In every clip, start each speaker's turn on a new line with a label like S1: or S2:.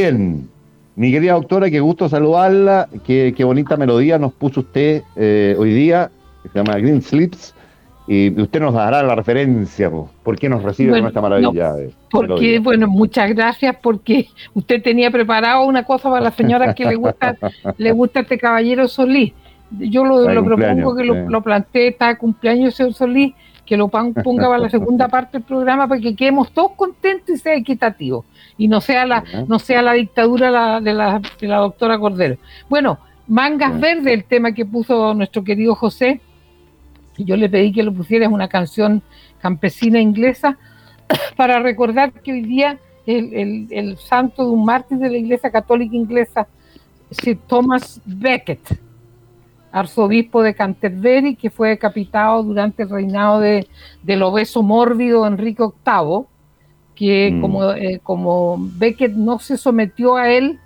S1: Bien, mi querida doctora, qué gusto saludarla, qué, bonita melodía nos puso usted eh, hoy día, que se llama Green Slips, y usted nos dará la referencia, ¿por qué nos recibe con esta maravilla?
S2: porque, bueno, muchas gracias, porque usted tenía preparado una cosa para la señora que le gusta, le gusta este caballero Solís. Yo lo, propongo que lo, lo planteé, está cumpleaños señor Solís, que lo ponga para la segunda parte del programa para que quedemos todos contentos y sea equitativo y no sea la, no sea la dictadura de, la, de la doctora Cordero. Bueno, Mangas Verdes, el tema que puso nuestro querido José, yo le pedí que lo pusiera, es una canción campesina inglesa, para recordar que hoy día el, el, santo de un mártir de la Iglesia Católica Inglesa, Sir Thomas Becket, arzobispo de Canterbury, que fue decapitado durante el reinado de, del obeso mórbido Enrique VIII, que mm. como, eh, como Becket no se sometió a él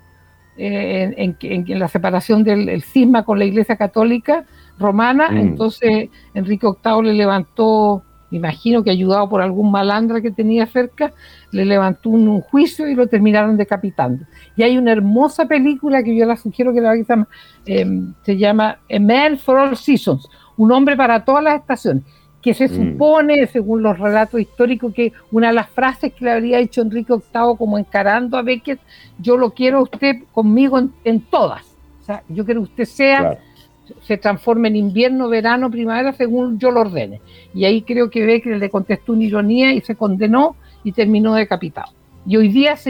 S2: eh, en, en, la separación del cisma con la Iglesia Católica romana, mm. entonces Enrique VIII le levantó, me imagino que ayudado por algún malandra que tenía cerca, le levantó un, juicio y lo terminaron decapitando. Y hay una hermosa película que yo la sugiero que la vean, eh, se llama A Man for All Seasons, un hombre para todas las estaciones que se mm. supone, según los relatos históricos, que una de las frases que le habría dicho Enrique VIII como encarando a Beckett, yo lo quiero usted conmigo en, todas. O sea, yo quiero que usted sea, se transforme en invierno, verano, primavera, según yo lo ordene. Y ahí creo que Beckett le contestó una ironía y se condenó y terminó decapitado. Y hoy día es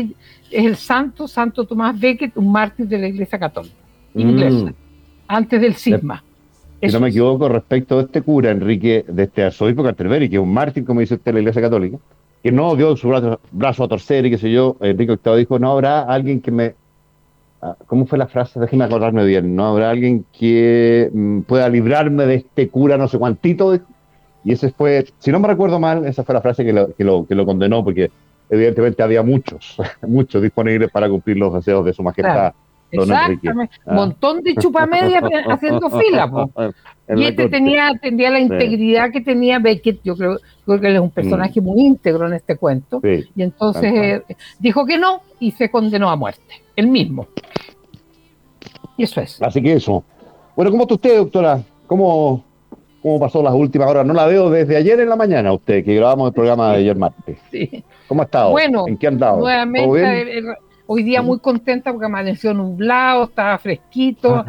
S2: el santo, Santo Tomás Beckett, un mártir de la Iglesia Católica inglesa, mm. antes del cisma.
S1: Si no me equivoco, respecto a este cura, Enrique, de este arzobispo Canterbury, que es un mártir, como dice usted, de la Iglesia Católica, que no dio su brazo, a torcer y qué sé yo, Enrique VIII dijo, no habrá alguien que me... Ah, ¿Cómo fue la frase? Déjeme acordarme bien. No habrá alguien que mm, pueda librarme de este cura no sé cuántito. Y ese fue, si no me recuerdo mal, esa fue la frase que lo, que lo, que lo condenó, porque evidentemente había muchos, muchos disponibles para cumplir los deseos de su majestad.
S2: Exactamente. Un ah. montón de chupamedia haciendo fila. Y este tenía, tenía la integridad que tenía Beckett. Yo creo, creo, que él es un personaje mm. muy íntegro en este cuento. y entonces eh, dijo que no y se condenó a muerte. El mismo. Y eso es.
S1: Así que eso. Bueno, ¿cómo está usted, doctora? ¿Cómo, ¿Cómo pasó las últimas horas? No la veo desde ayer en la mañana, usted, que grabamos el programa de ayer martes. Sí. ¿Cómo ha estado?
S2: Bueno, ¿en qué ha andado? Nuevamente, Hoy día muy contenta porque amaneció nublado, estaba fresquito, ah,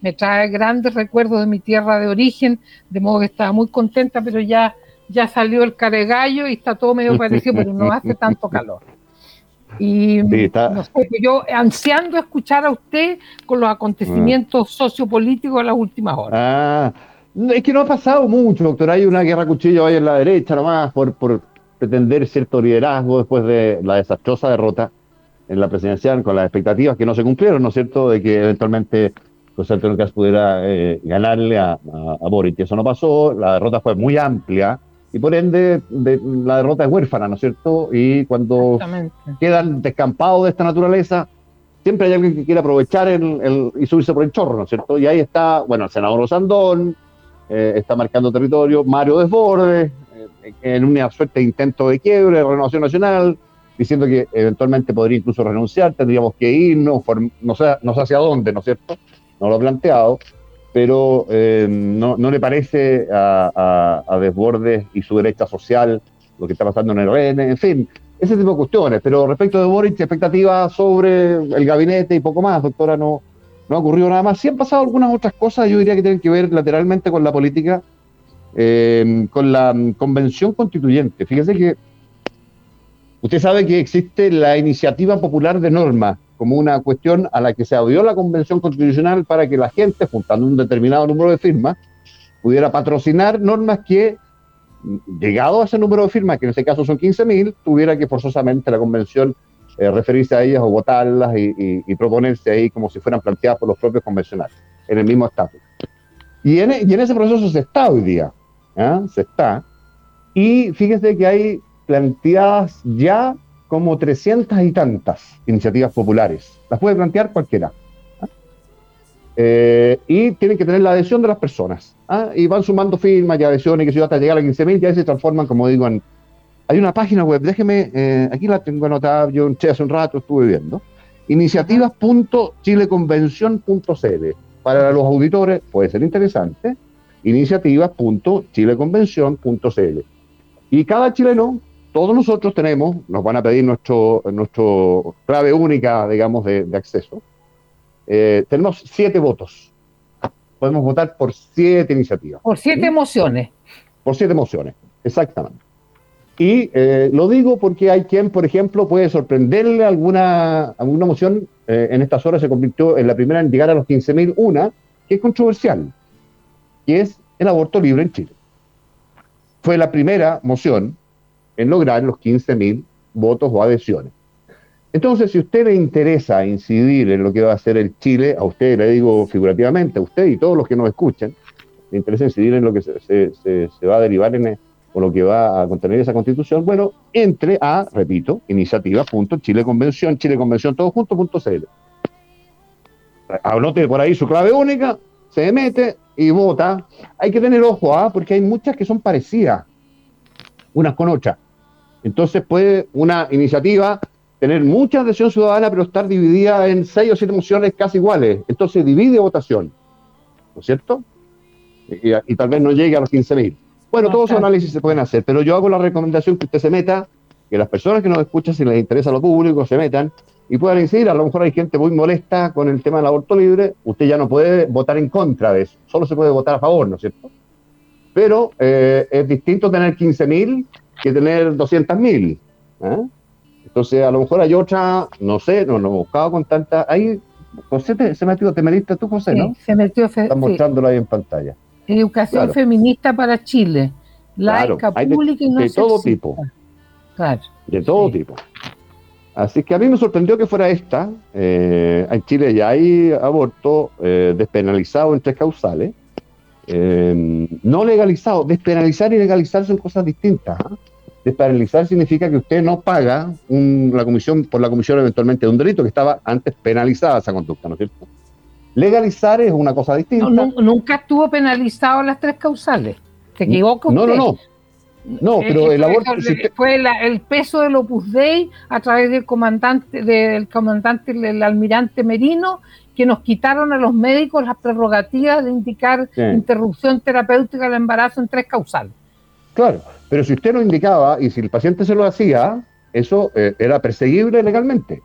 S2: me trae grandes recuerdos de mi tierra de origen, de modo que estaba muy contenta, pero ya ya salió el caregallo y está todo medio parecido, pero no hace tanto calor. Y no sé, pues yo ansiando escuchar a usted con los acontecimientos sociopolíticos de las últimas horas.
S1: Ah, es que no ha pasado mucho, doctor. Hay una guerra cuchillo ahí en la derecha nomás por, por pretender cierto liderazgo después de la desastrosa derrota en la presidencial con las expectativas que no se cumplieron, ¿no es cierto?, de que eventualmente José Antonio Caz pudiera eh, ganarle a, a, Boric. Eso no pasó, la derrota fue muy amplia y por ende la derrota es huérfana, ¿no es cierto? Y cuando quedan descampados de esta naturaleza, siempre hay alguien que quiere aprovechar el, y subirse por el chorro, ¿no es cierto? Y ahí está, bueno, el senador Osandón, eh, está marcando territorio, Mario Desbordes, eh, en una suerte de intento de quiebre, de renovación nacional, diciendo que eventualmente podría incluso renunciar, tendríamos que irnos, no sé, no sé hacia dónde, ¿no es cierto? No lo ha planteado, pero eh, no, no, le parece a, a, Desbordes y su derecha social lo que está pasando en el RN, en fin, ese tipo de cuestiones. Pero respecto de Boric, expectativas sobre el gabinete y poco más, doctora, no, no ha ocurrido nada más. Sí han pasado algunas otras cosas, yo diría que tienen que ver lateralmente con la política, eh, con la convención constituyente. Fíjese que usted sabe que existe la iniciativa popular de norma como una cuestión a la que se abrió la convención constitucional para que la gente, juntando un determinado número de firmas, pudiera patrocinar normas que, llegado a ese número de firmas, que en este caso son 15.000, tuviera que forzosamente la convención eh, referirse a ellas o votarlas y, proponerse ahí como si fueran planteadas por los propios convencionales, en el mismo estatus. Y en, en ese proceso se está hoy día, ¿ah? se está. Y fíjese que hay planteadas ya como 300 y tantas iniciativas populares. Las puede plantear cualquiera. ¿ah? Eh, y tienen que tener la adhesión de las personas. ¿ah? Y van sumando firmas y adhesiones, que si hasta llegar a 15.000, ya se transforman, como digo, en, hay una página web, déjeme, eh, aquí la tengo anotada, yo hace un rato, estuve viendo. Iniciativas.chileconvención.cl. Para los auditores puede ser interesante. Iniciativas.chileconvención.cl. Y cada chileno, todos nosotros tenemos, nos van a pedir nuestro, nuestro clave única, digamos, de, acceso. Eh, tenemos siete votos. Podemos votar por siete iniciativas.
S2: Por siete emociones.
S1: Por siete emociones, exactamente. Y eh, lo digo porque hay quien, por ejemplo, puede sorprenderle alguna, alguna moción. Eh, en estas horas se convirtió en la primera en llegar a los 15.000 una, que es controversial, que es el aborto libre en Chile. Fue la primera moción en lograr los 15.000 votos o adhesiones. Entonces, si a usted le interesa incidir en lo que va a hacer el Chile, a usted le digo figurativamente, a usted y todos los que nos escuchan, le interesa incidir en lo que se, va a derivar en, o lo que va a contener esa constitución, bueno, entre a, repito, iniciativa.chileconvención, chileconvención todo junto.cl. Anote por ahí su clave única, se mete y vota. Hay que tener ojo, ¿ah? porque hay muchas que son parecidas unas con otras. Entonces puede una iniciativa tener mucha adhesión ciudadana, pero estar dividida en seis o siete mociones casi iguales. Entonces divide votación, ¿no es cierto? Y, y tal vez no llegue a los 15.000. Bueno, todos esos análisis se pueden hacer, pero yo hago la recomendación que usted se meta, que las personas que nos escuchan, si les interesa lo público, se metan y puedan incidir. A lo mejor hay gente muy molesta con el tema del aborto libre. Usted ya no puede votar en contra de eso, solo se puede votar a favor, ¿no es cierto? Pero eh, es distinto tener 15.000 que tener 200.000. ¿eh? Entonces, a lo mejor hay otra, no sé, no lo he buscado con tanta. Ahí, José, te, se metió, te metiste tú, José, ¿no?
S2: se metió.
S1: Estás mostrándolo ahí en pantalla.
S2: Educación feminista para Chile. Laica, pública y no
S1: De todo tipo. Claro. De todo tipo. Así que a mí me sorprendió que fuera esta. Eh, en Chile ya hay aborto eh, despenalizado en tres causales. Eh, no legalizado. Despenalizar y legalizar son cosas distintas. ¿ah? Despenalizar significa que usted no paga la comisión por la comisión eventualmente de un delito que estaba antes penalizada esa conducta, ¿no es cierto? Legalizar es una cosa distinta.
S2: nunca estuvo penalizado las tres causales. ¿Se equivoca
S1: No, no, no. No, pero el aborto
S2: fue el peso del Opus Dei a través del comandante del comandante del almirante Merino que nos quitaron a los médicos las prerrogativas de indicar interrupción terapéutica del embarazo en tres causales.
S1: Claro, pero si usted lo indicaba y si el paciente se lo hacía, eso eh, era perseguible legalmente.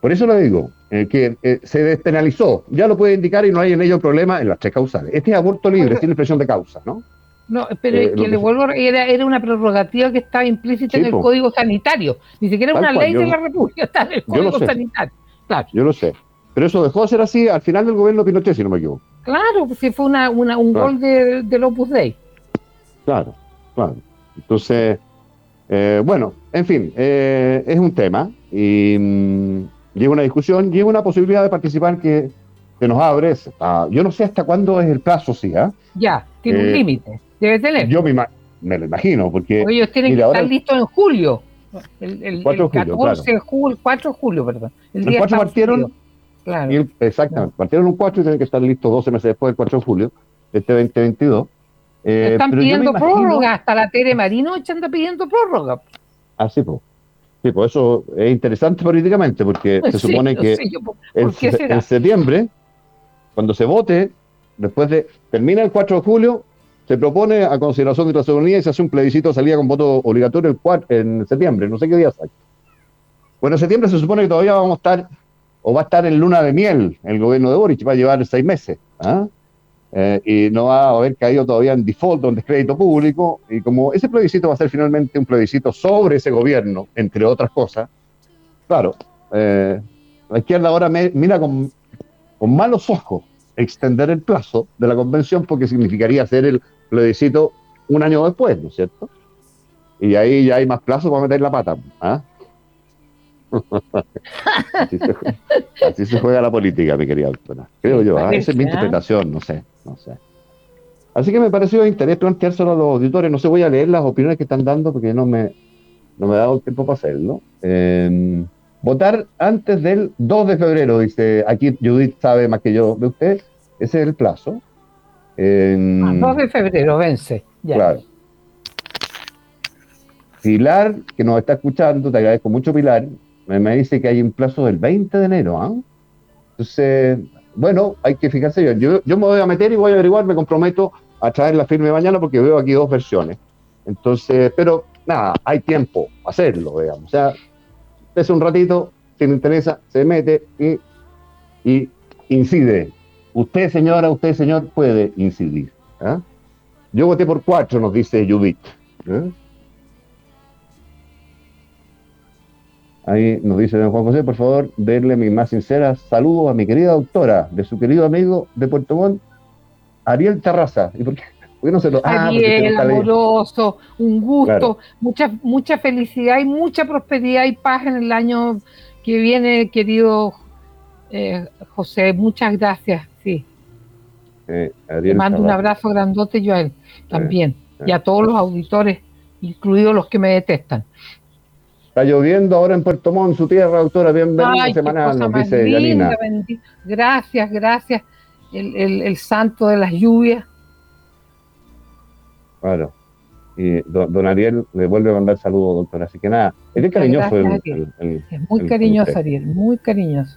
S1: Por eso le digo, eh, que eh, se despenalizó, ya lo puede indicar y no hay en ello problema en las tres causales. Este es aborto libre, tiene expresión de causa, ¿no?
S2: No, pero es que le vuelvo, era, era una prerrogativa que estaba implícita en el Código Sanitario. Ni siquiera es una ley de la República, está en el Código Sanitario.
S1: Claro. Yo lo sé. Pero eso dejó de ser así al final del gobierno Pinochet, si no me equivoco.
S2: Claro, porque fue una, una un gol de, del Opus Dei.
S1: Claro, claro. Entonces, eh, bueno, en fin, eh, es un tema y mm, llega una discusión, llega una posibilidad de participar que, que nos abre. yo no sé hasta cuándo es el plazo, sí, ¿ah?
S2: Ya, tiene un límite. Debe tener.
S1: Yo me, me, lo imagino, porque.
S2: ellos tienen que estar listos en julio. El, 4 de julio, 14 de julio, 4 de julio, perdón.
S1: El, día 4 partieron. Claro. exactamente, partieron un 4 y tienen que estar listos 12 meses después del 4 de julio de este 2022.
S2: Eh, Están pidiendo prórroga, hasta la Tere Marino anda pidiendo prórroga.
S1: Ah, sí, pues. Sí, pues eso es interesante políticamente porque se supone que en septiembre, cuando se vote, después de termina el 4 de julio, se propone a consideración de la ciudadanía y se hace un plebiscito de salida con voto obligatorio el 4, en septiembre, no sé qué día exacto. Bueno, en septiembre se supone que todavía vamos a estar, o va a estar en luna de miel el gobierno de Boric, va a llevar seis meses, ¿ah? eh, y no va a haber caído todavía en default o en descrédito público, y como ese plebiscito va a ser finalmente un plebiscito sobre ese gobierno, entre otras cosas, claro, eh, la izquierda ahora mira con, con malos ojos extender el plazo de la convención porque significaría hacer el plebiscito un año después, ¿no es cierto? Y ahí ya hay más plazo para meter la pata. ¿ah? Así, se, juega la política, mi querida doctora. Creo yo, ¿ah? esa es mi interpretación, no sé, no sé. Así que me pareció de interés planteárselo a los auditores. No sé, voy a leer las opiniones que están dando porque no me, no me he dado tiempo para hacerlo. Eh, Votar antes del 2 de febrero, dice aquí Judith sabe más que yo de usted, ese es el plazo.
S2: En... 2 de febrero vence. Ya. Claro.
S1: Pilar, que nos está escuchando, te agradezco mucho Pilar, me, dice que hay un plazo del 20 de enero. ¿ah? Entonces, bueno, hay que fijarse yo. yo. Me voy a meter y voy a averiguar, me comprometo a traer la firme mañana porque veo aquí dos versiones. Entonces, pero nada, hay tiempo hacerlo, digamos. O sea, es un ratito, si le interesa, se mete y, y incide. Usted, señora, usted, señor, puede incidir. ¿ah? Yo voté por cuatro, nos dice Judith. ¿eh? Ahí nos dice don Juan José, por favor, verle mis más sinceras saludos a mi querida doctora, de su querido amigo de Puerto Montt, Ariel Terraza. ¿Y por qué?
S2: no se lo, ah, amoroso, un gusto, mucha, mucha felicidad y mucha prosperidad y paz en el año que viene, querido eh, José. Muchas gracias, sí. Eh, Le mando un abrazo grandote yo a él también y a todos los auditores, incluidos los que me detestan.
S1: Está lloviendo ahora en Puerto Montt, su tierra, doctora. Bienvenida semanal, nos dice linda,
S2: Gracias, gracias. El, el, el santo de las lluvias
S1: Claro. Y don, Ariel le vuelve a mandar saludos, doctor. Así que nada, es cariñoso.
S2: es muy cariñoso, Ariel, muy cariñoso.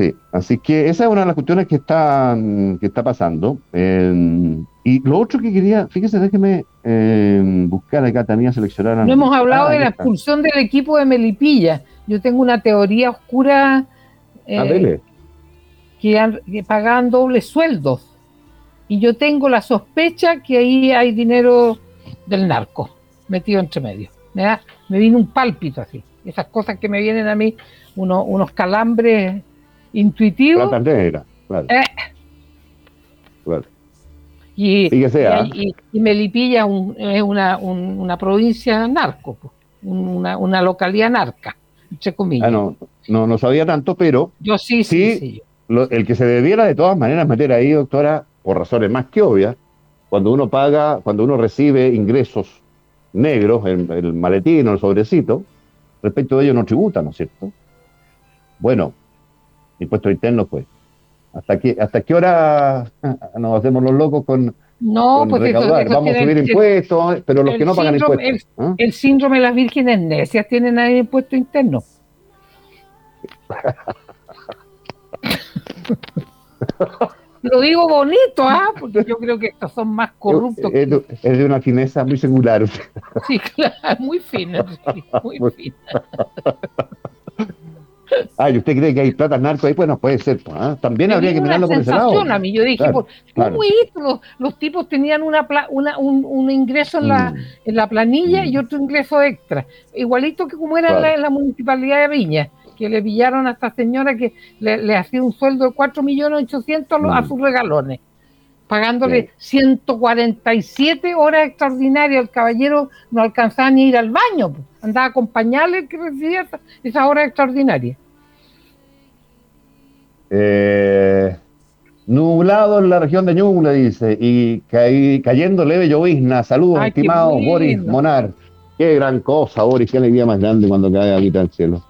S1: Sí, así que esa es una de las cuestiones que está, que está pasando. y lo otro que quería, fíjese, déjeme eh, buscar acá también seleccionar.
S2: No hemos hablado ah, de la expulsión del equipo de Melipilla. Yo tengo una teoría oscura eh, que, que pagan dobles sueldos y yo tengo la sospecha que ahí hay dinero del narco metido entre medio. Me, da, me vino un pálpito así. Esas cosas que me vienen a mí, unos calambres intuitivos.
S1: claro. Eh. claro.
S2: Y, y, Melipilla es una, una provincia narco, una, una, localidad narca, entre comillas.
S1: Ah, no, no, no sabía tanto, pero.
S2: Yo sí, sí. sí,
S1: el que se debiera de todas maneras meter ahí, doctora, por razones más que obvias, cuando uno paga, cuando uno recibe ingresos negros, en el maletín o el sobrecito, respecto de ellos no tributa, ¿no es cierto? Bueno, impuestos internos, pues. ¿Hasta qué, ¿Hasta qué hora nos hacemos los locos con,
S2: no, pues recaudar?
S1: Vamos a subir impuestos, pero los que no pagan impuestos.
S2: ¿ah? El, síndrome de las vírgenes necias tienen ahí impuestos internos. Lo digo bonito, ¿ah? Porque yo creo que estos son más corruptos.
S1: Es, de una fineza muy singular.
S2: Sí, claro, muy fina, muy, fina.
S1: Ah, ¿y usted cree que hay plata narco ahí? Pues no puede ser. ¿ah? También habría que mirarlo por ese lado.
S2: A mí. Yo dije, ¿cómo Los, los, tipos tenían una, una un, ingreso en la, mm. en la planilla y mm. otro ingreso extra. Igualito que como era en, la, municipalidad de Viña, que le pillaron a esta señora que le, hacía un sueldo de 4 millones 800 a mm. sus regalones pagándole 147 horas extraordinarias. El caballero no alcanzaba ni ir al baño, andaba a acompañarle que recibía esas horas extraordinarias.
S1: Eh, nublado en la región de Ñuble, dice, y cayendo leve llovizna. Saludos, estimado Boris Monar. Qué gran cosa, Boris, qué alegría más grande cuando cae ahorita el cielo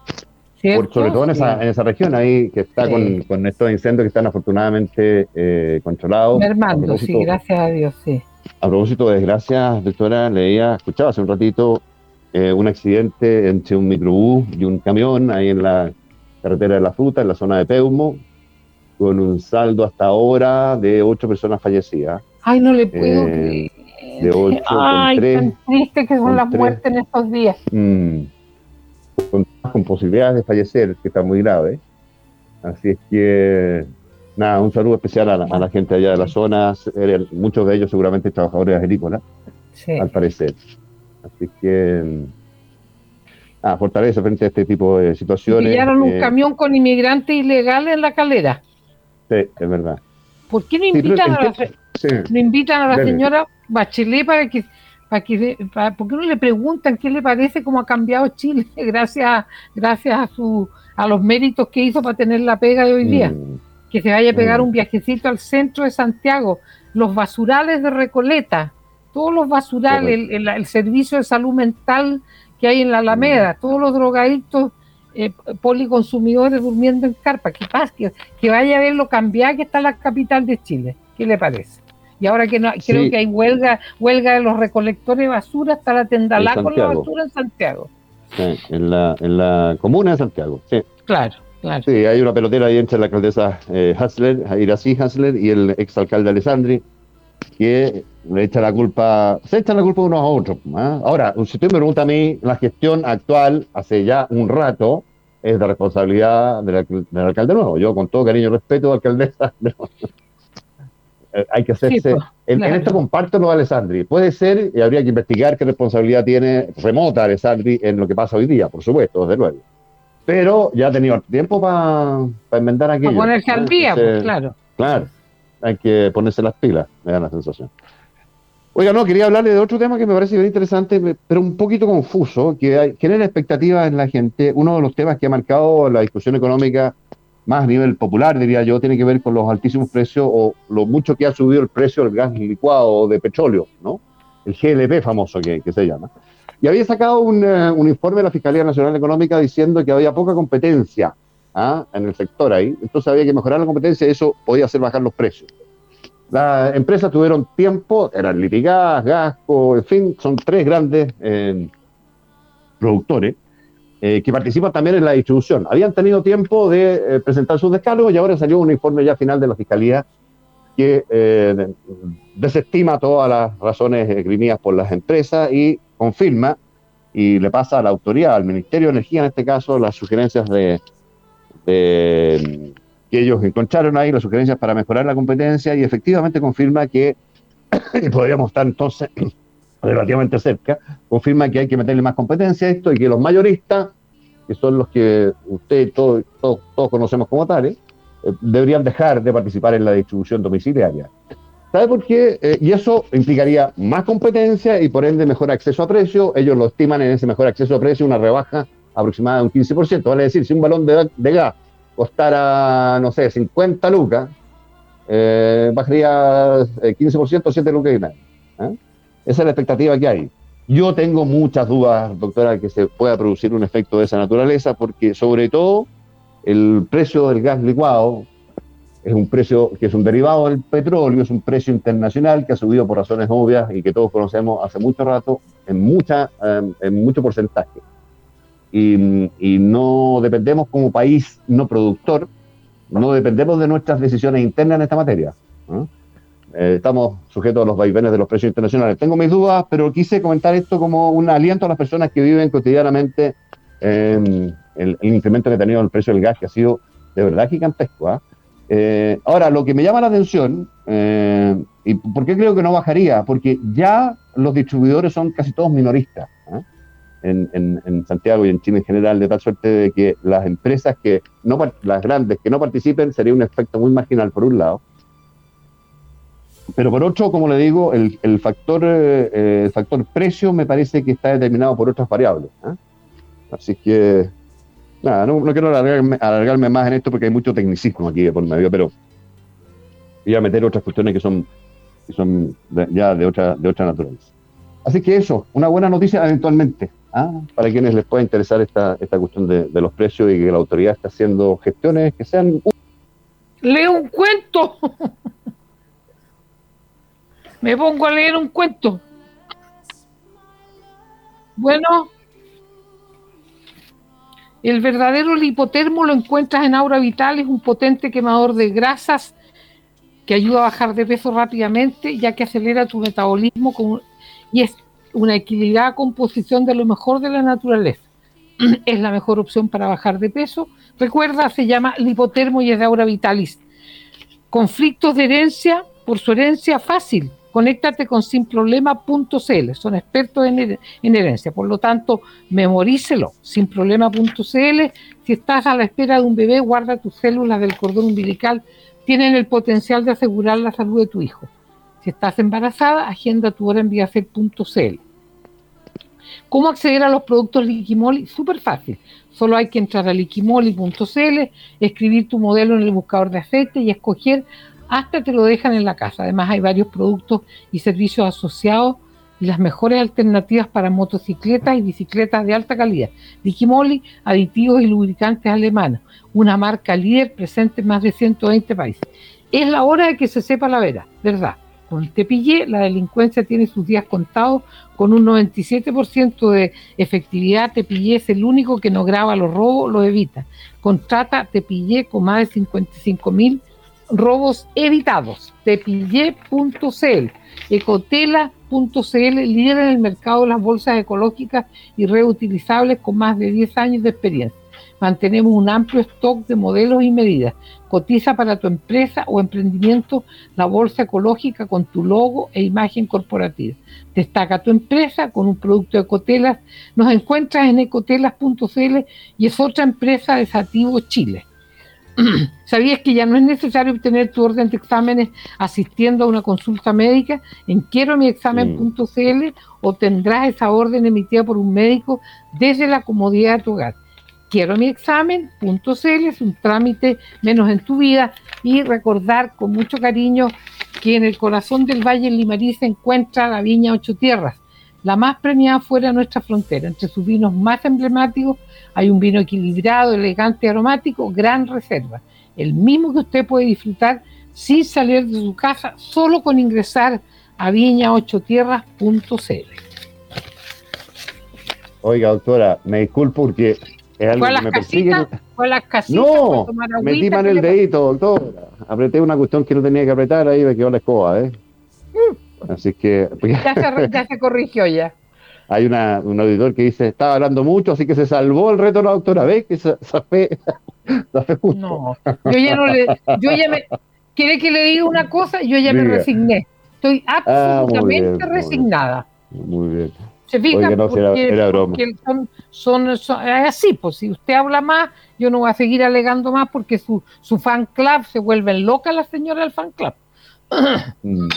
S1: sobre todo en esa, en esa región ahí que está con, con, estos incendios que están afortunadamente eh, controlados.
S2: Hermano, sí, gracias a Dios, sí.
S1: A propósito de desgracias, doctora, leía, escuchaba hace un ratito eh, un accidente entre un microbús y un camión ahí en la carretera de la fruta, en la zona de Peumo, con un saldo hasta ahora de ocho personas fallecidas.
S2: Ay, no le puedo eh, creer. De ocho, Ay, con tres, tan triste que son las muertes en estos días. Mm
S1: con, posibilidades de fallecer, que está muy grave. Así es que, nada, un saludo especial a la, gente allá de la zona, muchos de ellos seguramente trabajadores agrícolas, al parecer. Así que, ah, fortaleza frente a este tipo de situaciones.
S2: Pillaron un eh, camión con inmigrantes ilegales en la calera.
S1: Sí, es verdad.
S2: ¿Por qué no invitan, a, la, no invitan a la señora Bachelet para que para que, ¿por qué no le preguntan qué le parece cómo ha cambiado Chile gracias, gracias a, su, a los méritos que hizo para tener la pega de hoy día? Mm. Que se vaya a pegar mm. un viajecito al centro de Santiago, los basurales de Recoleta, todos los basurales, el, servicio de salud mental que hay en la Alameda, mm. todos los drogadictos eh, policonsumidores durmiendo en carpa. Que? Que, que vaya a ver lo cambiada que está la capital de Chile. ¿Qué le parece? Y ahora que no, creo que hay huelga, huelga de los recolectores de basura hasta la tendalá con la basura en Santiago.
S1: Sí, en la, en la comuna de Santiago, sí.
S2: Claro, claro.
S1: Sí, hay una pelotera ahí entre la alcaldesa eh, Hasler, Irací Hasler, y el exalcalde Alessandri, que le echa la culpa, se echan la culpa unos a otros. ¿ah? Ahora, si usted me pregunta a mí, la gestión actual, hace ya un rato, es de responsabilidad del, del alcalde nuevo. Yo, con todo cariño y respeto, alcaldesa, Eh, hay que hacerse. Pues, en, esto comparto lo de Alessandri. Puede ser, y habría que investigar qué responsabilidad tiene remota Alessandri en lo que pasa hoy día, por supuesto, desde luego. Pero ya ha tenido tiempo para enmendar aquello.
S2: Para ponerse al día, pues, claro.
S1: Claro, hay que ponerse las pilas, me da la sensación. Oiga, no, quería hablarle de otro tema que me parece bien interesante, pero un poquito confuso, que hay, genera expectativas en la gente. Uno de los temas que ha marcado la discusión económica más a nivel popular, diría yo, tiene que ver con los altísimos precios o lo mucho que ha subido el precio del gas licuado de petróleo, ¿no? El GLP famoso que, se llama. Y había sacado un, eh, un, informe de la Fiscalía Nacional Económica diciendo que había poca competencia ¿ah? en el sector ahí, entonces había que mejorar la competencia y eso podía hacer bajar los precios. Las empresas tuvieron tiempo, eran Litigas, Gasco, en fin, son tres grandes eh, productores, eh, que participan también en la distribución. Habían tenido tiempo de eh, presentar sus descargos y ahora salió un informe ya final de la Fiscalía que eh, desestima todas las razones esgrimidas por las empresas y confirma y le pasa a la autoridad, al Ministerio de Energía en este caso, las sugerencias de, que ellos encontraron ahí, las sugerencias para mejorar la competencia y efectivamente confirma que, podríamos estar entonces relativamente cerca, confirma que hay que meterle más competencia a esto y que los mayoristas, que son los que usted todos todos conocemos como tales, eh, deberían dejar de participar en la distribución domiciliaria. ¿Sabe por qué? Eh, y eso implicaría más competencia y por ende mejor acceso a precio. Ellos lo estiman en ese mejor acceso a precio una rebaja aproximada de un 15%. Vale decir, si un balón de, gas costara, no sé, 50 lucas, eh, bajaría 15%, 7 lucas y medio. Esa es la expectativa que hay. Yo tengo muchas dudas, doctora, que se pueda producir un efecto de esa naturaleza, porque sobre todo el precio del gas licuado es un precio que es un derivado del petróleo, es un precio internacional que ha subido por razones obvias y que todos conocemos hace mucho rato en, mucha, em, en mucho porcentaje. Y, no dependemos como país no productor, no dependemos de nuestras decisiones internas en esta materia. Eh, estamos sujetos a los vaivenes de los precios internacionales. Tengo mis dudas, pero quise comentar esto como un aliento a las personas que viven cotidianamente el, incremento que ha tenido el precio del gas, que ha sido de verdad gigantesco. ¿ah? Eh, ahora, lo que me llama la atención, eh, ¿y por qué creo que no bajaría? Porque ya los distribuidores son casi todos minoristas ¿ah? en, en, Santiago y en Chile en general, de tal suerte de que las empresas que no, las grandes que no participen, sería un efecto muy marginal por un lado. Pero por otro, como le digo, el, el factor, eh, el factor precio me parece que está determinado por otras variables. ¿ah? Así que Nada, no, quiero alargarme, más en esto porque hay mucho tecnicismo aquí por medio, pero voy a meter otras cuestiones que son, son ya de otra, de otra naturaleza. Así que eso, una buena noticia eventualmente, ¿ah? para quienes les pueda interesar esta, esta cuestión de, los precios y que la autoridad está haciendo gestiones que sean...
S2: Leo un cuento. Me pongo a leer un cuento. Bueno, el verdadero lipotermo lo encuentras en Aura Vital, es un potente quemador de grasas que ayuda a bajar de peso rápidamente, ya que acelera tu metabolismo y es una equilibrada composición de lo mejor de la naturaleza. es la mejor opción para bajar de peso. Recuerda, se llama lipotermo y es de Aura Vitalis. Conflictos de herencia, por su herencia fácil, conéctate con sinproblema.cl, son expertos en, herencia, por lo tanto, memorícelo, sinproblema.cl, si estás a la espera de un bebé, guarda tus células del cordón umbilical, tienen el potencial de asegurar la salud de tu hijo. Si estás embarazada, agenda tu hora en viacer.cl. ¿Cómo acceder a los productos Liquimoli? Súper fácil. Solo hay que entrar a liquimoli.cl, escribir tu modelo en el buscador de aceite y escoger hasta te lo dejan en la casa. Además hay varios productos y servicios asociados y las mejores alternativas para motocicletas y bicicletas de alta calidad. Liquimoli, aditivos y lubricantes alemanes, una marca líder presente en más de 120 países. Es la hora de que se sepa la verdad, ¿verdad? Con el Tepillé, la delincuencia tiene sus días contados con un 97% de efectividad. Tepillé es el único que no graba los robos, los evita. Contrata Tepillé con más de 55 mil robos evitados. Tepillé.cl, ecotela.cl, líder en el mercado de las bolsas ecológicas y reutilizables con más de 10 años de experiencia. Mantenemos un amplio stock de modelos y medidas. Cotiza para tu empresa o emprendimiento la bolsa ecológica con tu logo e imagen corporativa. Destaca tu empresa con un producto de Ecotelas. Nos encuentras en ecotelas.cl y es otra empresa de Sativo Chile. ¿Sabías que ya no es necesario obtener tu orden de exámenes asistiendo a una consulta médica? En quiero mi examen.cl obtendrás esa orden emitida por un médico desde la comodidad de tu hogar. Quiero mi examen.cl es un trámite menos en tu vida y recordar con mucho cariño que en el corazón del Valle Limarí se encuentra la Viña Ocho Tierras, la más premiada fuera de nuestra frontera. Entre sus vinos más emblemáticos hay un vino equilibrado, elegante, aromático, gran reserva. El mismo que usted puede disfrutar sin salir de su casa, solo con ingresar a viña8tierras.cl.
S1: Oiga, doctora, me disculpo porque es algo que me persigue.
S2: las casitas
S1: no, metí en el dedito, doctora. Apreté una cuestión que no tenía que apretar, ahí me quedó la escoba, ¿eh? Mm. Así que...
S2: Ya se, ya se corrigió ya
S1: hay una, un auditor que dice, estaba hablando mucho, así que se salvó el reto de la doctora. ¿Ves que se, fe,
S2: justo? No, yo ya no le, yo ya me, ¿quiere que le diga una cosa? Yo ya me resigné. Estoy ah, absolutamente resignada.
S1: Muy bien.
S2: Se fija, porque, son, son, es así, pues si usted habla más, yo no voy a seguir alegando más porque su, su fan club se vuelve loca la señora del fan club.
S1: Mm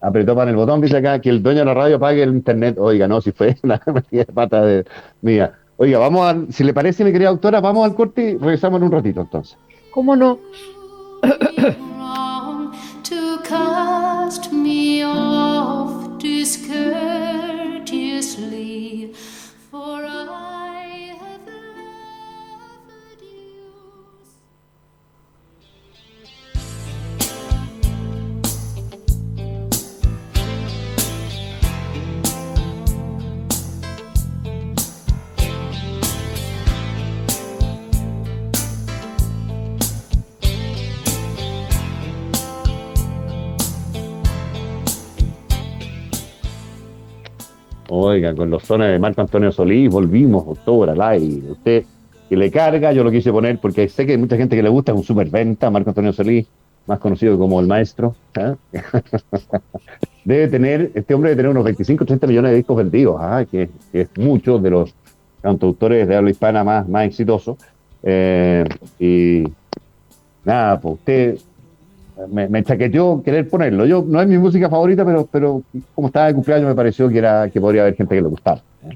S1: apretó para el botón, dice acá, que el dueño de la radio pague el internet. Oiga, no, si fue una metida de pata de, mía. Oiga, vamos a, si le parece, mi querida doctora, vamos al corte y regresamos en un ratito entonces.
S2: ¿Cómo no?
S1: con los zonas de Marco Antonio Solís volvimos octubre al aire. Usted que le carga, yo lo quise poner porque sé que hay mucha gente que le gusta, es un superventa, Marco Antonio Solís, más conocido como el maestro. ¿eh? debe tener, este hombre debe tener unos 25 30 millones de discos vendidos, ¿ah? que, es mucho de los cantautores de habla hispana más, más exitosos. Eh, y nada, pues usted me, me, chaqueteó querer ponerlo. Yo no es mi música favorita, pero, pero como estaba de cumpleaños me pareció que era que podría haber gente que le gustara. ¿eh?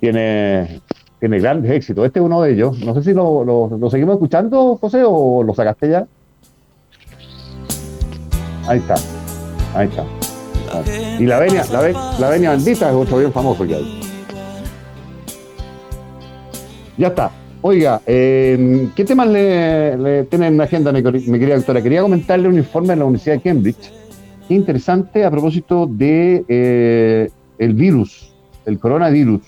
S1: Tiene, tiene grandes éxitos. Este es uno de ellos. No sé si lo, lo, seguimos escuchando, José, o lo sacaste ya. Ahí está. Ahí está. Y la venia, la, la venia bendita es otro bien famoso que hay. Ya está. Oiga, eh, ¿qué temas le, tiene en la agenda, mi, querida doctora? Quería comentarle un informe de la Universidad de Cambridge. Interesante a propósito de eh, el virus, el coronavirus,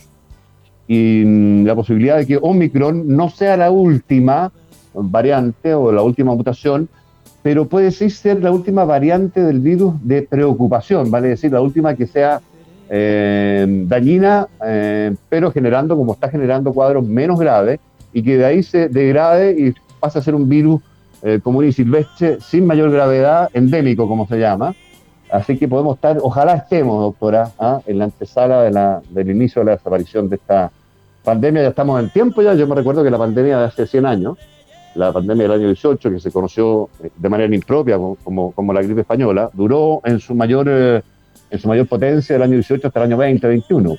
S1: y la posibilidad de que Omicron no sea la última variante o la última mutación, pero puede sí ser la última variante del virus de preocupación, vale decir, la última que sea eh, dañina, pero generando, como está generando cuadros menos graves, y que de ahí se degrade y pase a ser un virus eh, común y silvestre sin mayor gravedad, endémico como se llama. Así que podemos estar, ojalá estemos, doctora, ¿ah? en la antesala de la, del inicio de la desaparición de esta pandemia. Ya estamos en tiempo ya, yo me recuerdo que la pandemia de hace 100 años, la pandemia del año 18, que se conoció eh, de manera impropia como, como, la gripe española, duró en su mayor, eh, en su mayor potencia del año 18 hasta el año 20, 21.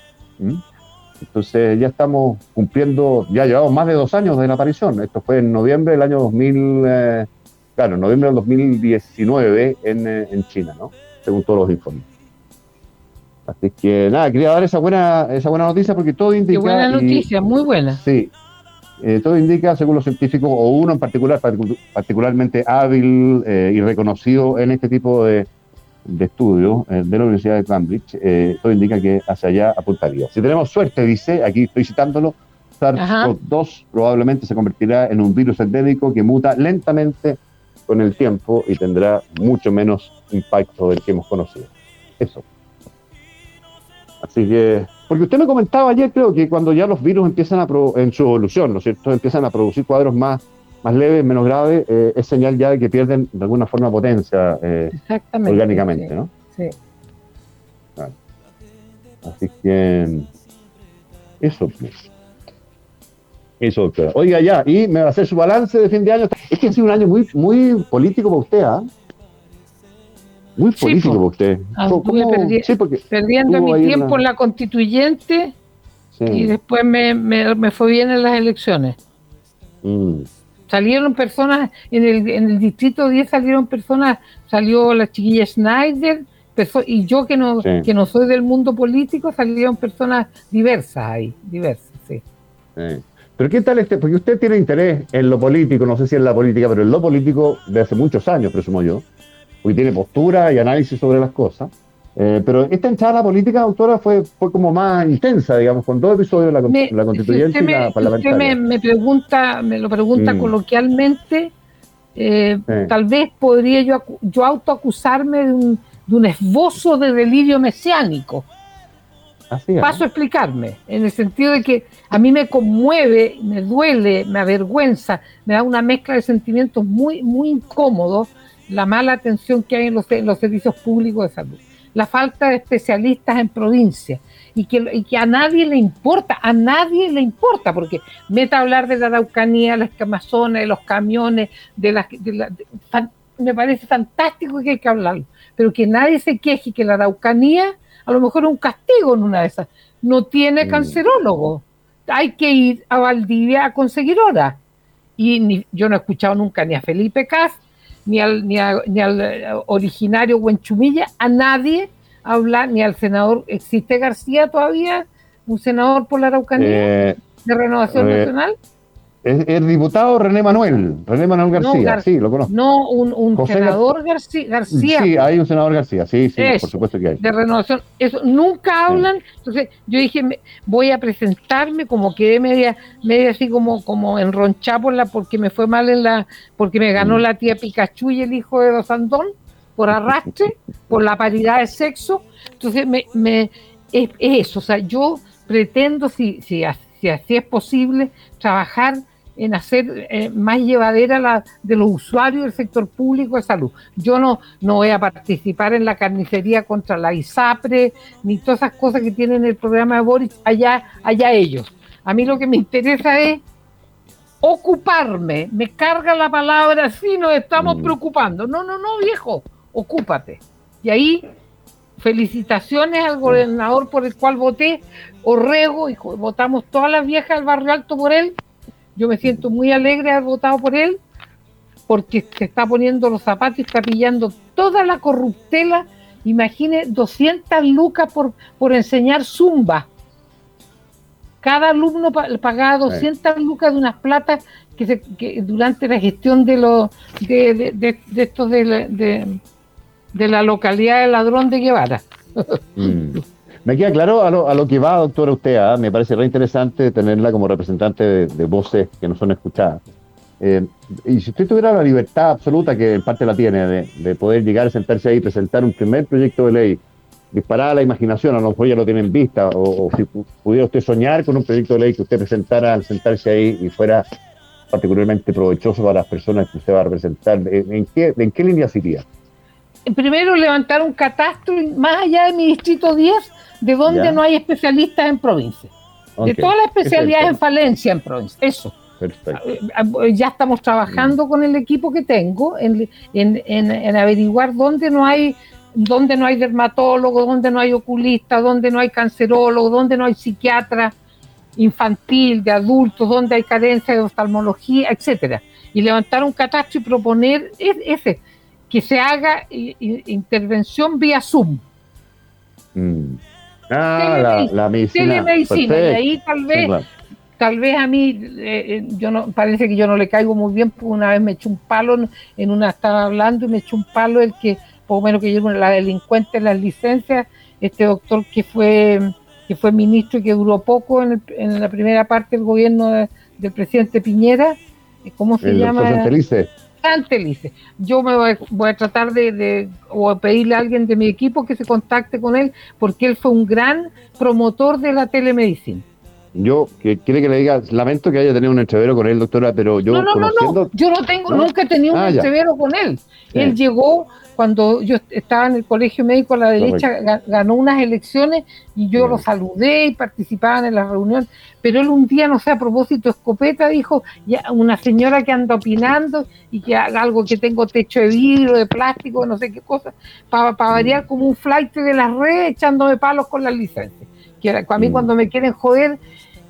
S1: Entonces ya estamos cumpliendo, ya llevamos más de dos años de la aparición. Esto fue en noviembre del año 2000, eh, claro, en noviembre del 2019 en, eh, en China, ¿no? Según todos los informes. Así que nada, quería dar esa buena, esa buena noticia porque todo indica. Qué
S2: buena noticia, muy buena.
S1: Sí, eh, todo indica, según los científicos, o uno en particular, particularmente hábil y reconocido en este tipo de, de estudio eh, de la Universidad de Cambridge, eh, todo indica que hacia allá apuntaría. Si tenemos suerte, dice, aquí estoy citándolo, SARS-CoV-2 probablemente se convertirá en un virus endémico que muta lentamente con el tiempo y tendrá mucho menos impacto del que hemos conocido. Eso. Así que, porque usted me comentaba ayer, creo que cuando ya los virus empiezan a, en su evolución, ¿no es cierto?, empiezan a producir cuadros más más leve, menos grave, eh, es señal ya de que pierden de alguna forma potencia eh, orgánicamente, ¿no? Sí. Así que eso, pues. Eso, doctora. Oiga, ya, y me va a hacer su balance de fin de año. Es que ha sido un año muy, muy político para usted, ¿ah? Muy político para usted.
S2: sí, porque perdiendo mi tiempo en la... constituyente y después me, me, me, fue bien en las elecciones. Mm. Salieron personas, en el, en el distrito 10 salieron personas, salió la chiquilla Schneider, y yo que no, que no soy del mundo político, salieron personas diversas ahí, diversas, sí.
S1: Pero ¿qué tal este? Porque usted tiene interés en lo político, no sé si en la política, pero en lo político de hace muchos años, presumo yo, porque tiene postura y análisis sobre las cosas. Eh, pero esta entrada a la política, doctora, fue, fue como más intensa, digamos, con dos episodios la, la constituyente y la
S2: parlamentaria. Usted me, pregunta, me lo pregunta mm. coloquialmente, eh, tal vez podría yo, yo autoacusarme de un, de un esbozo de delirio mesiánico. Paso a explicarme, en el sentido de que a mí me conmueve, me duele, me avergüenza, me da una mezcla de sentimientos muy, muy incómodos la mala atención que hay en los, en los servicios públicos de salud la falta de especialistas en provincia y que, que a nadie le importa, a nadie le importa, porque meta a hablar de la Araucanía, las Amazonas, de los camiones, de las... me parece fantástico que hay que hablarlo, pero que nadie se queje que la Araucanía, a lo mejor es un castigo en una de esas, no tiene mm. cancerólogo. Hay que ir a Valdivia a conseguir horas. Y yo no he escuchado nunca ni a Felipe Cas ni al, ni, ni al eh, originario Huenchumilla, a nadie hablar, ni al senador, ¿existe García todavía? ¿Un senador por la Araucanía eh, de Renovación eh, Nacional?
S1: Es el diputado René Manuel, René Manuel García, sí, lo conozco.
S2: No, un, senador García,
S1: Sí, hay un senador García, sí, sí, por supuesto que hay.
S2: De renovación, eso, nunca hablan, entonces yo dije, voy a presentarme, como quedé media, media así como, como enronchada por la, porque me fue mal en la, porque me ganó mm. la tía Pikachu y el hijo de Dos Andón, por arrastre, por la paridad de sexo, entonces me, me es, eso, o sea, yo pretendo, si, si, si así es posible, trabajar en hacer eh, más llevadera la de los usuarios del sector público de salud. Yo no, no voy a participar en la carnicería contra la ISAPRE, ni todas esas cosas que tienen el programa de Boris, allá, allá ellos. A mí lo que me interesa es ocuparme. Me carga la palabra, sí, nos estamos mm. preocupando. No, no, no, viejo, ocúpate. Y ahí, felicitaciones al gobernador por el cual voté, Orrego, y votamos todas las viejas del barrio alto por él. Yo me siento muy alegre de haber votado por él, porque se está poniendo los zapatos y está pillando toda la corruptela. Imagine 200 lucas por, por enseñar zumba cada alumno pagaba 200 lucas de unas platas que, se, que durante la gestión de los de, de, estos de, de, la localidad de Ladrón de Guevara.
S1: Mm. Me queda claro a lo, a lo, que va, doctora, usted. ¿ah? Me parece re interesante tenerla como representante de, voces que no son escuchadas. Eh, y si usted tuviera la libertad absoluta, que en parte la tiene, de, poder llegar a sentarse ahí y presentar un primer proyecto de ley disparada la imaginación, a lo mejor ya lo tiene en vista, o, si pudiera usted soñar con un proyecto de ley que usted presentara al sentarse ahí y fuera particularmente provechoso para las personas que usted va a representar, ¿en qué, en qué línea sería?
S2: Primero, levantar un catastro más allá de mi distrito 10, de donde no hay especialistas en provincia. De todas las especialidades en falencia en provincia. Eso. Perfecto. Eh, eh, ya estamos trabajando con el equipo que tengo en, en, en averiguar dónde no hay donde no hay dermatólogo, donde no hay oculista, donde no hay cancerólogo, donde no hay psiquiatra infantil, de adultos, donde hay carencia de oftalmología, etcétera. Y levantar un catastro y proponer ese, que se haga intervención vía Zoom.
S1: Mm. Ah, la, medicina.
S2: Telemedicina. Y ahí tal vez, tal vez a mí, eh, eh, yo no, parece que yo no le caigo muy bien, porque una vez me echó un palo en una, estaba hablando y me echó un palo el que poco menos que yo, la delincuente en las licencias, este doctor que fue que fue ministro y que duró poco en, la primera parte del gobierno del presidente Piñera, ¿cómo se llama?
S1: Santelice.
S2: Yo me voy, a tratar de, o pedirle a alguien de mi equipo que se contacte con él, porque él fue un gran promotor de la telemedicina.
S1: Yo, que quiere que le diga, lamento que haya tenido un entrevero con él, doctora, pero yo
S2: no, no, no, yo no tengo, nunca he tenido un ah, entrevero con él. Él llegó cuando yo estaba en el colegio médico a la derecha, ganó unas elecciones y yo lo saludé y participaban en la reunión, pero él un día, no sé, a propósito, escopeta, dijo, ya, una señora que anda opinando y que haga algo que tengo techo de vidrio, de plástico, no sé qué cosa, para variar como un flight de las redes echándome palos con las licencias. Que a mí mm. cuando me quieren joder,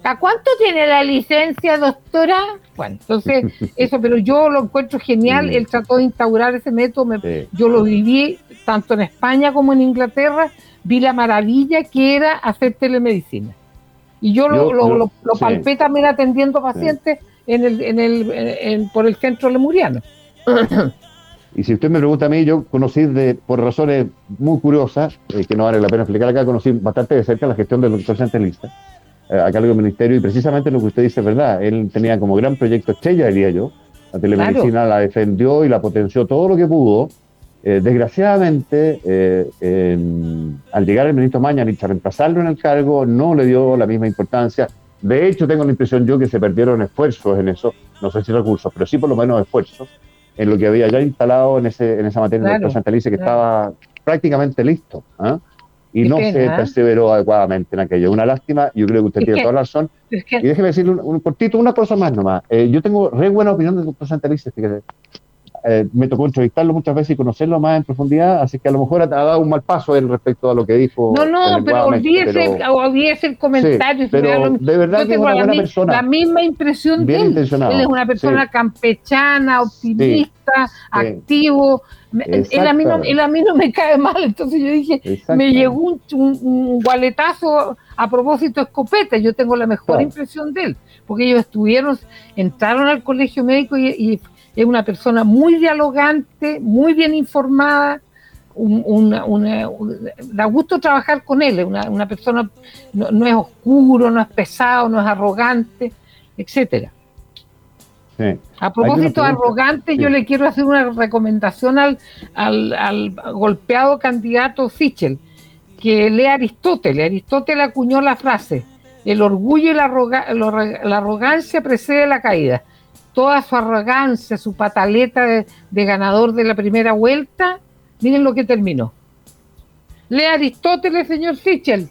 S2: ¿A cuánto tiene la licencia, doctora? Bueno, entonces, eso, pero yo lo encuentro genial. Él trató de instaurar ese método. Yo lo viví tanto en España como en Inglaterra. Vi la maravilla que era hacer telemedicina. Y yo, lo, lo, palpé también atendiendo pacientes en el, en el, por el centro lemuriano.
S1: Y si usted me pregunta a mí, yo conocí de, por razones muy curiosas, eh, que no vale la pena explicar acá, conocí bastante de cerca la gestión del doctor Santelista a cargo del ministerio y precisamente lo que usted dice es verdad. Él tenía como gran proyecto estrella, diría yo. La telemedicina la defendió y la potenció todo lo que pudo. Eh, desgraciadamente, eh, al llegar el ministro Mañanich a reemplazarlo en el cargo, no le dio la misma importancia. De hecho, tengo la impresión yo que se perdieron esfuerzos en eso, no sé si recursos, pero sí por lo menos esfuerzos, en lo que había ya instalado en, ese, en esa materia del doctor Santelice, que estaba prácticamente listo. ¿ah? Y no se perseveró adecuadamente en aquello. Una lástima, yo creo que usted tiene toda la razón. y déjeme decirle un, cortito, una cosa más nomás. Eh, yo tengo re buena opinión del doctor Santelice, fíjate. Eh, me tocó entrevistarlo muchas veces y conocerlo más en profundidad, así que a lo mejor ha, dado un mal paso él respecto a lo que dijo.
S2: No, no, pero olvídese, el comentario.
S1: pero de verdad que es una buena persona.
S2: La misma impresión de él. Él es una persona campechana, optimista, activo. Él a, mí no, él a mí no me cae mal, entonces yo dije, me llegó un, un, gualetazo a propósito de escopeta, yo tengo la mejor impresión de él, porque ellos estuvieron, entraron al colegio médico y es una persona muy dialogante, muy bien informada, da gusto trabajar con él, es una, persona, no, es oscuro, no es pesado, no es arrogante, etcétera. A propósito de arrogante, yo le quiero hacer una recomendación al, al, golpeado candidato Sichel. que lee Aristóteles. Aristóteles acuñó la frase, el orgullo y la, arrogancia precede la caída. Toda su arrogancia, su pataleta de, ganador de la primera vuelta, miren lo que terminó. Lee Aristóteles, señor Fichel.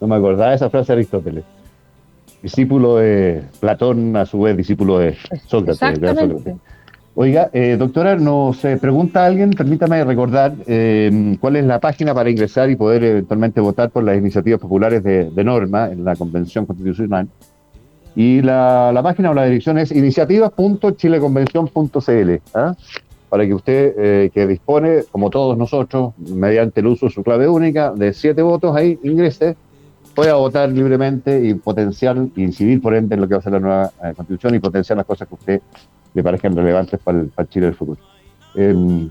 S1: No me acordaba de esa frase de Aristóteles. Discípulo de Platón, a su vez discípulo de Sócrates. Oiga, eh, doctora, nos pregunta alguien, permítame recordar em, cuál es la página para ingresar y poder eventualmente votar por las iniciativas populares de, norma en la Convención Constitucional. Y la, página o la dirección es iniciativas.chileconvención.cl, ¿ah? para que usted, eh, que dispone, como todos nosotros, mediante el uso de su clave única, de siete votos, ahí ingrese, pueda votar libremente y potenciar, incidir por ende en lo que va a ser la nueva eh, Constitución y potenciar las cosas que usted me parezcan relevantes para el, Chile del futuro. Em,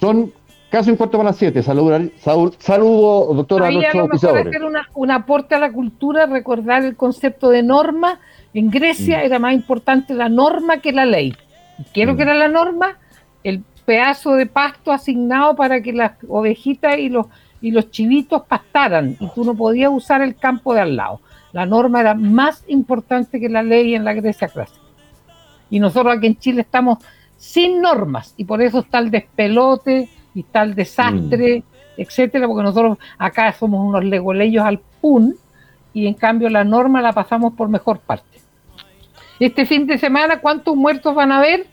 S1: son casi un cuarto para las siete. Saludo, saludo doctora,
S2: a nuestros hacer un aporte a la cultura, recordar el concepto de norma. En Grecia mm. era más importante la norma que la ley. ¿Qué es lo que mm. era la norma? El pedazo de pasto asignado para que las ovejitas y los, y los chivitos pastaran y tú no podías usar el campo de al lado. La norma era más importante que la ley en la Grecia clásica. Y nosotros aquí en Chile estamos sin normas y por eso está el despelote y está el desastre, mm. etcétera, porque nosotros acá somos unos legoleyos al pun y en cambio la norma la pasamos por mejor parte. Este fin de semana, ¿cuántos muertos van a haber?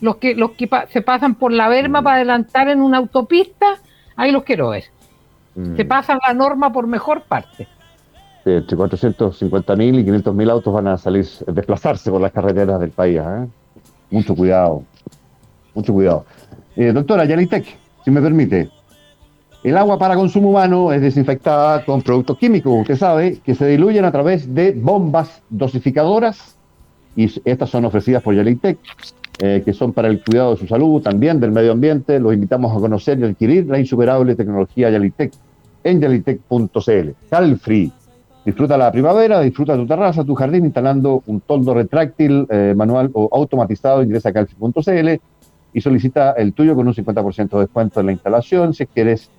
S2: Los que, los que se pasan por la verma mm. para adelantar en una autopista, ahí los quiero ver. Mm. Se pasan la norma por mejor parte
S1: entre 450.000 y 500.000 autos van a salir, desplazarse por las carreteras del país. ¿eh? Mucho cuidado, mucho cuidado. Eh, doctora Yalitec, si me permite, el agua para consumo humano es desinfectada con productos químicos, usted sabe, que se diluyen a través de bombas dosificadoras y estas son ofrecidas por Yalitec, eh, que son para el cuidado de su salud, también del medio ambiente. Los invitamos a conocer y adquirir la insuperable tecnología Yalitec en yalitec.cl. Calfree Disfruta la primavera, disfruta tu terraza, tu jardín instalando un toldo retráctil eh, manual o automatizado. Ingresa a calci.cl y solicita el tuyo con un 50% de descuento en la instalación. Si quieres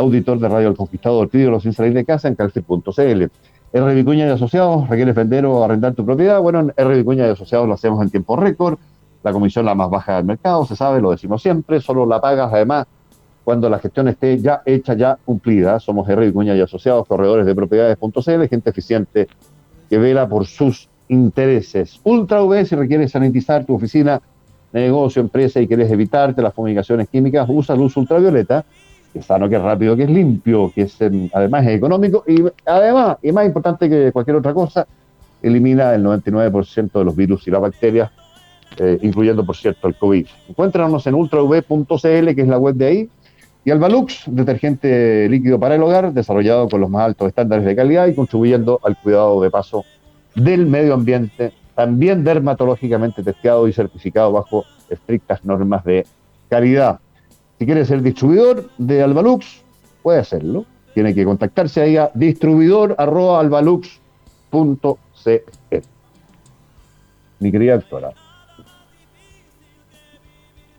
S1: auditor de Radio El Conquistador, pídelo sin salir de casa en calci.cl. R. Vicuña y Asociados, ¿requieres vender o arrendar tu propiedad? Bueno, en R. Vicuña y Asociados lo hacemos en tiempo récord. La comisión la más baja del mercado, se sabe, lo decimos siempre. Solo la pagas además cuando la gestión esté ya hecha, ya cumplida. Somos R. Vicuña y Asociados, corredores de propiedades.cl, gente eficiente que vela por sus intereses. Ultra V, si requieres sanitizar tu oficina, negocio, empresa y quieres evitarte las fumigaciones químicas, usa luz ultravioleta, es sano, que es rápido, que es limpio, que es em, además es económico y además, y más importante que cualquier otra cosa, elimina el 99% de los virus y las bacterias, eh, incluyendo, por cierto, el COVID. Encuéntranos en ultrav.cl, que es la web de ahí, y Albalux, detergente líquido para el hogar, desarrollado con los más altos estándares de calidad y contribuyendo al cuidado de paso del medio ambiente, también dermatológicamente testeado y certificado bajo estrictas normas de calidad. Si quiere ser distribuidor de Albalux, puede hacerlo. Tiene que contactarse ahí a distribuidor.albalux.cl. Mi querida doctora.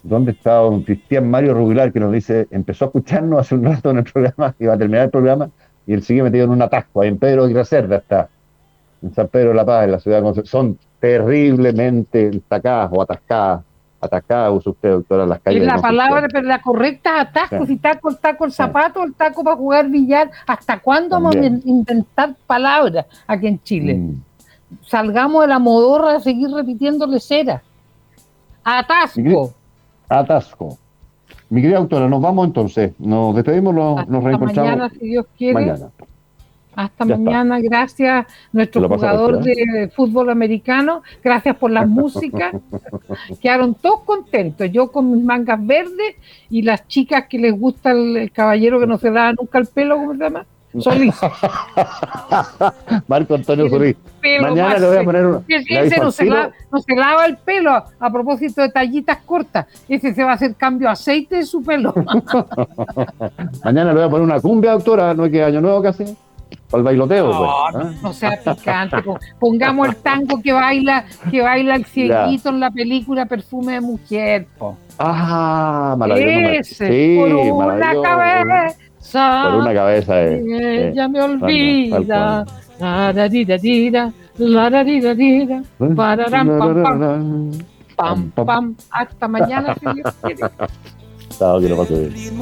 S1: ¿Dónde está don Cristian Mario Rubilar que nos dice, empezó a escucharnos hace un rato en el programa, y va a terminar el programa, y él sigue metido en un atasco, ahí en Pedro de Cerda está, en San Pedro de la Paz, en la ciudad de Concepción, son terriblemente atacadas o atascadas, atacadas, usa usted, doctora, las calles.
S2: Es la palabra, pero la correcta es atasco, si taco, el taco, el zapato, el taco para jugar billar, ¿hasta cuándo vamos a inventar palabras aquí en Chile? Mm. Salgamos de la modorra a seguir repitiéndole cera. Atasco
S1: atasco. Mi querida autora, nos vamos entonces. Nos despedimos, nos, nos reencontramos.
S2: Mañana, si Dios quiere. Mañana. Hasta mañana, gracias nuestro jugador de fútbol americano, gracias por la música. Quedaron todos contentos, yo con mis mangas verdes y las chicas que les gusta el, caballero que no se da nunca el pelo, ¿cómo se llama? Solís.
S1: Marco Antonio Solís. Mañana le voy a poner un.
S2: Ese no se, lava, el pelo a, propósito de tallitas cortas. Ese se va a hacer cambio de aceite de su pelo.
S1: Mañana le voy a poner una cumbia, doctora. No hay que año nuevo casi. El bailoteo.
S2: No,
S1: pues,
S2: ¿ah? no sea picante. Pongamos el tango que baila, que baila el cieguito en la película Perfume de Mujer. Po.
S1: Ah, maravilloso.
S2: Ese, sí, por una cabeza.
S1: Por una cabeza. Eh,
S2: ella eh, me olvida. La da di da di da, la da di da di da, pararam, pam, pam, pam, pam, hasta mañana si Dios quiere.
S1: Chao, que lo pase bien.